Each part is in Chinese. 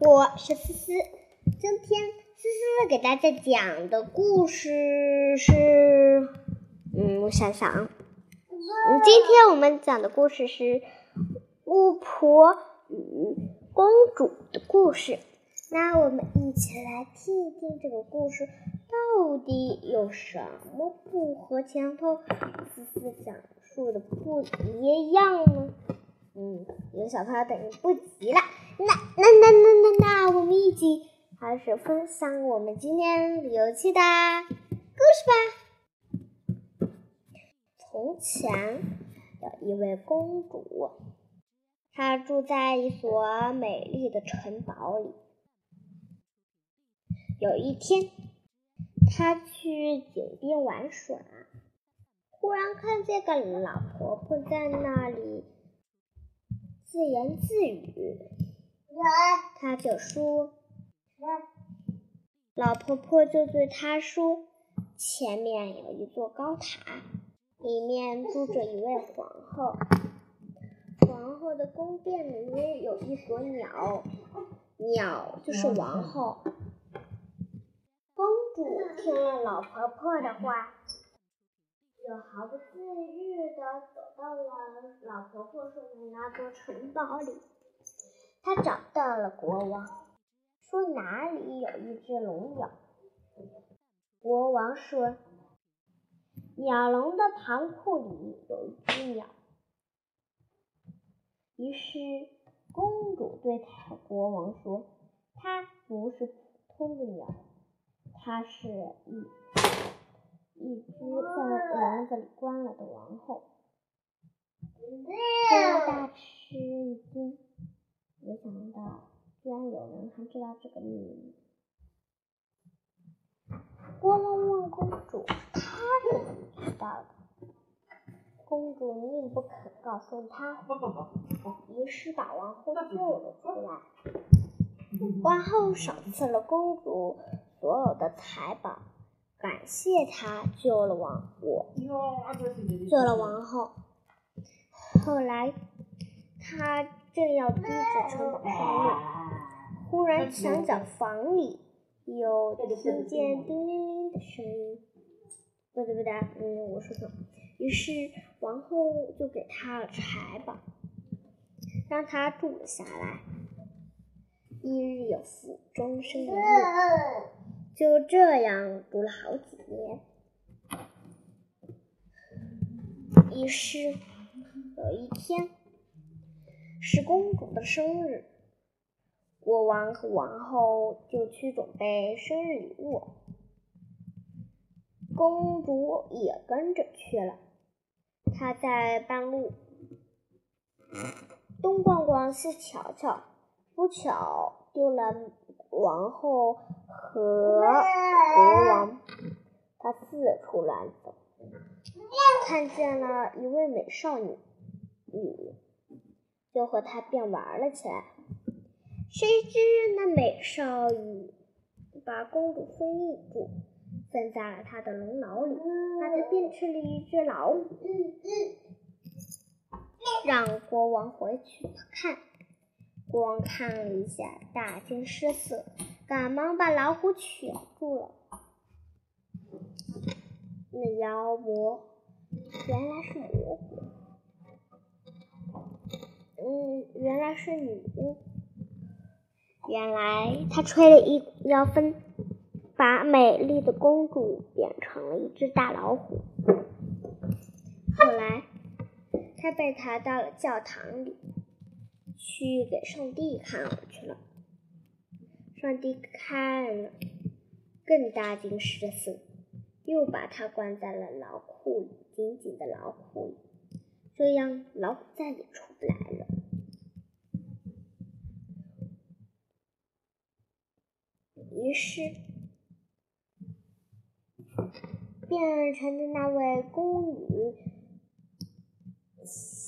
我是思思。今天思思给大家讲的故事是，嗯，我想想，嗯，今天我们讲的故事是巫婆与公主的故事。那我们一起来听一听这个故事到底有什么不和前头思思讲述的不一样呢？嗯，有小朋友等于不急了。那那那那那那，我们一起开始分享我们今天有趣的故事吧。从前有一位公主，她住在一所美丽的城堡里。有一天，她去井边玩耍，忽然看见个老婆婆在那里自言自语。他就说：“老婆婆就对他说，前面有一座高塔，里面住着一位皇后。皇后的宫殿里有一所鸟，鸟就是王后。”公主听了老婆婆的话，就毫不自觉地走到了老婆婆说的那座城堡里。她找到了国王，说哪里有一只龙鸟。国王说，鸟笼的旁库里有一只鸟。于是公主对国王说：“它不是普通的鸟。”它是一一只在笼子里关了的王后。国王大吃一惊，没想到居然有人还知道这个秘密。国王问公主：“她是怎么知道的？”公主宁不肯告诉他，于是把王后救了出来。王后赏赐了公主。所有的财宝，感谢她救了王我，救了王后。后来，他正要低着城堡上路，忽然墙角房里有听见叮铃铃的声音。不对不对，嗯，我说错。于是王后就给他了财宝，让他住了下来。一日有福，终身有业。就这样读了好几年。于是有一天是公主的生日，国王和王后就去准备生日礼物，公主也跟着去了。她在半路东逛逛，西瞧瞧，不巧丢了。王后和国王，他四处乱走，看见了一位美少女，女就和他便玩了起来。谁知那美少女把公主封印住，封在了她的龙脑里，把她变成了一只老虎，让国王回去看。国王看了一下，大惊失色，赶忙把老虎取住了。那妖魔原来是魔鬼，嗯，原来是女巫。原来他吹了一妖风，把美丽的公主变成了一只大老虎。后来，他被抬到了教堂里。去给上帝看去了，上帝看了，更大惊失色，又把他关在了牢库里，紧紧的牢库里，这样老虎再也出不来了。于是，变成的那位宫女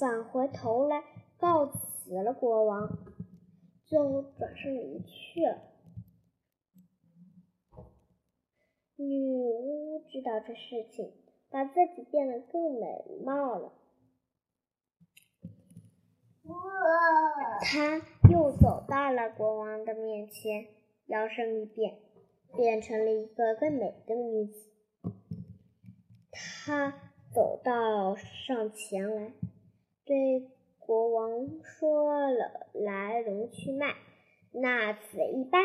返回头来告辞。了国王，就转身离去了。女巫知道这事情，把自己变得更美貌了。她又走到了国王的面前，摇身一变，变成了一个更美的女子。她走到上前来，对国王说了来龙去脉，那此一般。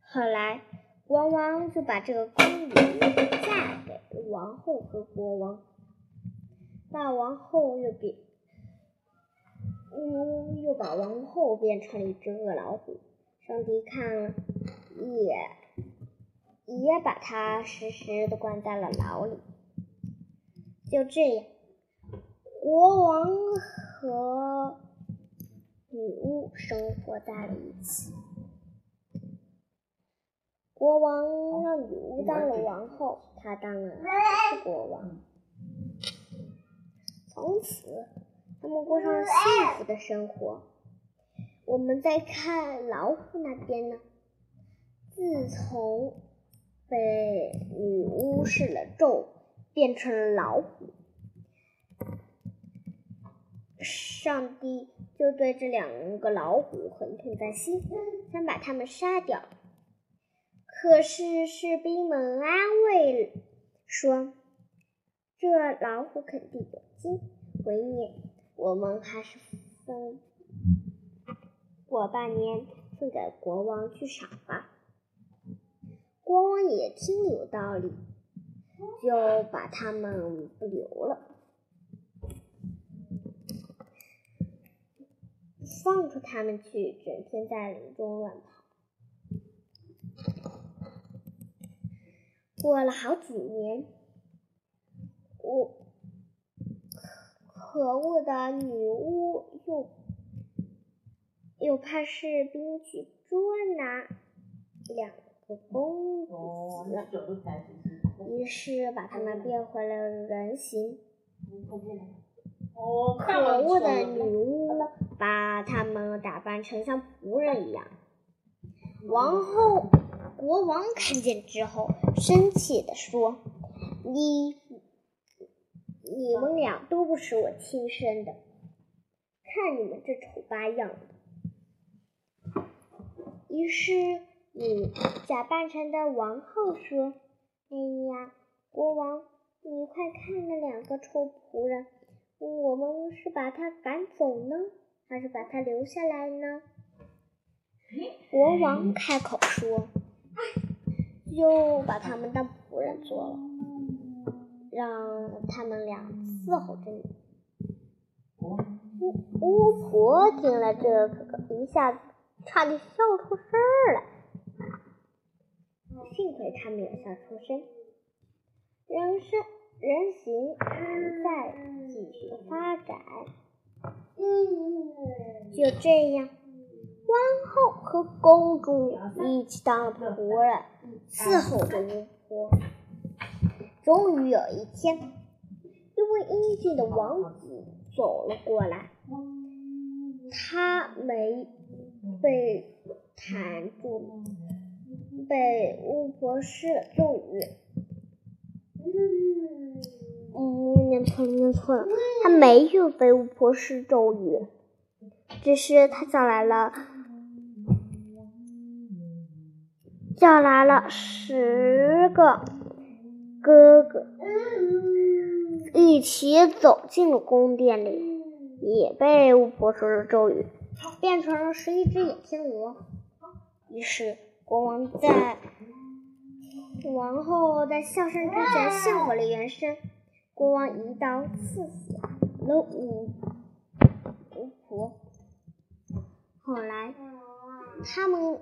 后来，国王就把这个宫女嫁给王后和国王。那王后又变，女巫又把王后变成了一只恶老虎。上帝看了，也也把她实时的关在了牢里。就这样，国王和女巫生活在了一起。国王让女巫当了王后，她当了国王。从此，他们过上了幸福的生活。我们再看老虎那边呢？自从被女巫施了咒，变成了老虎，上帝就对这两个老虎很痛在心，想把他们杀掉。可是士兵们安慰说：“这老虎肯定有精，为念我们还是分过半年送给国王去赏吧。”国王也听有道理，就把他们不留了，放出他们去，整天在林中乱跑。过了好几年，我可恶的女巫又又派士兵去捉拿两个公子，于是把他们变回了人形。可恶的女巫把他们打扮成像仆人一样。王后。国王看见之后，生气地说：“你，你们俩都不是我亲生的，看你们这丑八样的。”于是，你假扮成的王后说：“哎呀，国王，你快看那两个臭仆人，我们是把他赶走呢，还是把他留下来呢？”国王开口说。就把他们当巫巫婆听了这个，一下子差点笑出声来。幸亏他没有笑出声，人生人形还在继续发展。就这样。王后和公主一起当了仆人，伺候着巫婆。终于有一天，英俊的王子走了过来，他没被弹住，被巫婆施咒语。嗯，念错了，念错了，他没有被巫婆施咒语，只是他叫来了。叫来了十个哥哥，一起走进了宫殿里，也被巫婆说了咒语，变成了十一只野天鹅。于是国王在王后在笑声之前献回了原身，国王一刀刺死了巫巫婆。后来。他们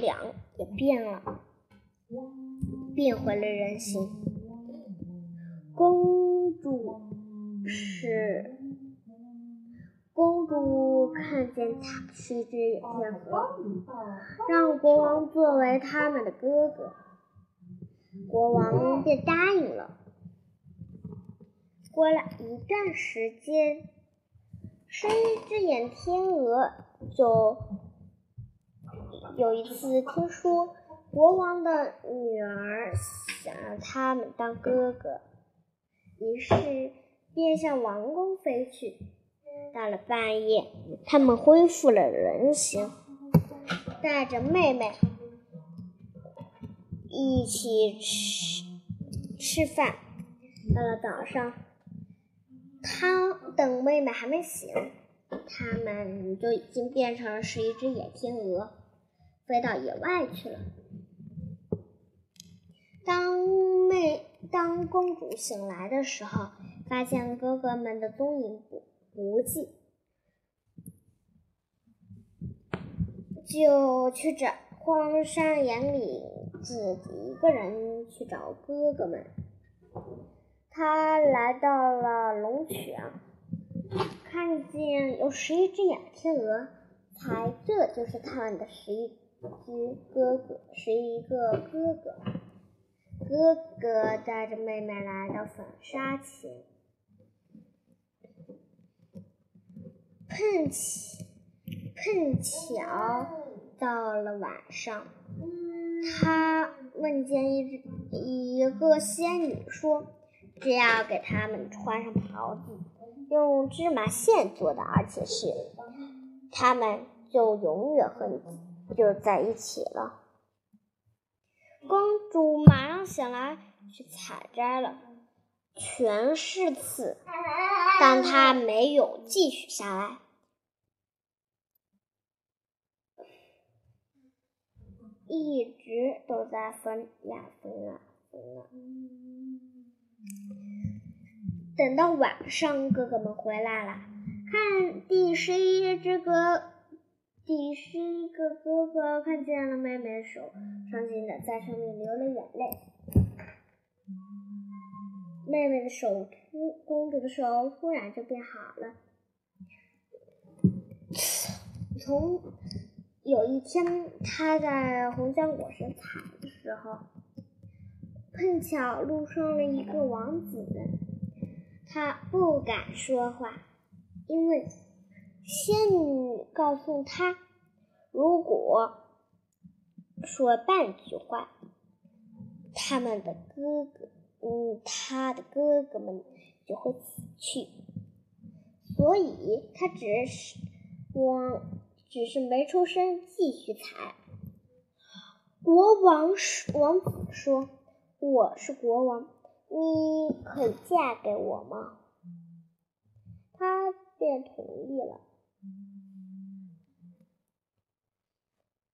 俩也变了，变回了人形。公公主是公主，看见他是一只野天鹅，让国王作为他们的哥哥，国王便答应了。过了一段时间，十一只野天鹅就。有一次，听说国王的女儿想让他们当哥哥，于是便向王宫飞去。到了半夜，他们恢复了人形，带着妹妹一起吃吃饭。到了早上，他等妹妹还没醒，他们就已经变成了是一只野天鹅，飞到野外去了。当妹当公主醒来的时候，发现哥哥们的踪影不不见，就去找荒山野岭，自己一个人去找哥哥们。他来到了龙泉，看见有十一只野天鹅，猜这就是他们的十一只哥哥，十一个哥哥。哥哥带着妹妹来到粉沙前，碰巧碰巧到了晚上，他梦见一只一个仙女说：“只要给他们穿上袍子，用芝麻线做的，而且是他们就永远和你就在一起了。”公主马上醒来去采摘了，全是刺，但她没有继续下来，一直都在分呀分啊分啊。等到晚上，哥哥们回来了，看第十一只哥。第十一个哥哥看见了妹妹的手，伤心的在上面流了眼泪。妹妹的手突，公主的手突然就变好了。从有一天，她在红浆果实采的时候，碰巧路上了一个王子，他不敢说话，因为。仙女告诉他，如果说半句话，他们的哥哥，嗯，他的哥哥们就会死去。所以他只是我，只是没出声，继续采。国王王子说：“我是国王，你可以嫁给我吗？”他便同意了。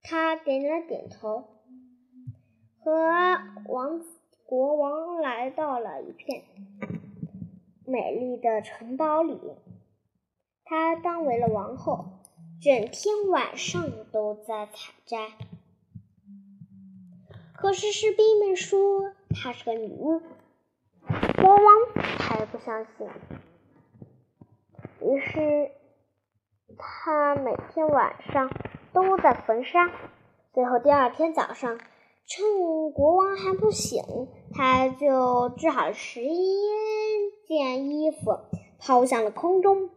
他点了点头，和王国王来到了一片美丽的城堡里。他当为了王后，整天晚上都在采摘。可是士兵们说她是个女巫，国王才不相信。于是。他每天晚上都在焚沙，最后第二天早上，趁国王还不醒，他就织好了十一件衣服，抛向了空中，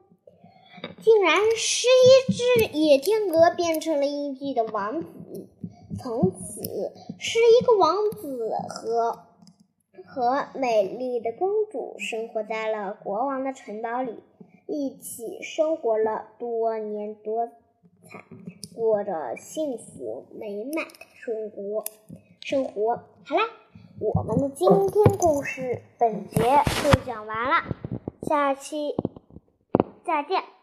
竟然十一只野天鹅变成了英俊的王子。从此，十一个王子和和美丽的公主生活在了国王的城堡里。一起生活了多年多彩，过着幸福美满的生活。生活好啦，我们的今天故事本节就讲完了，下期再见。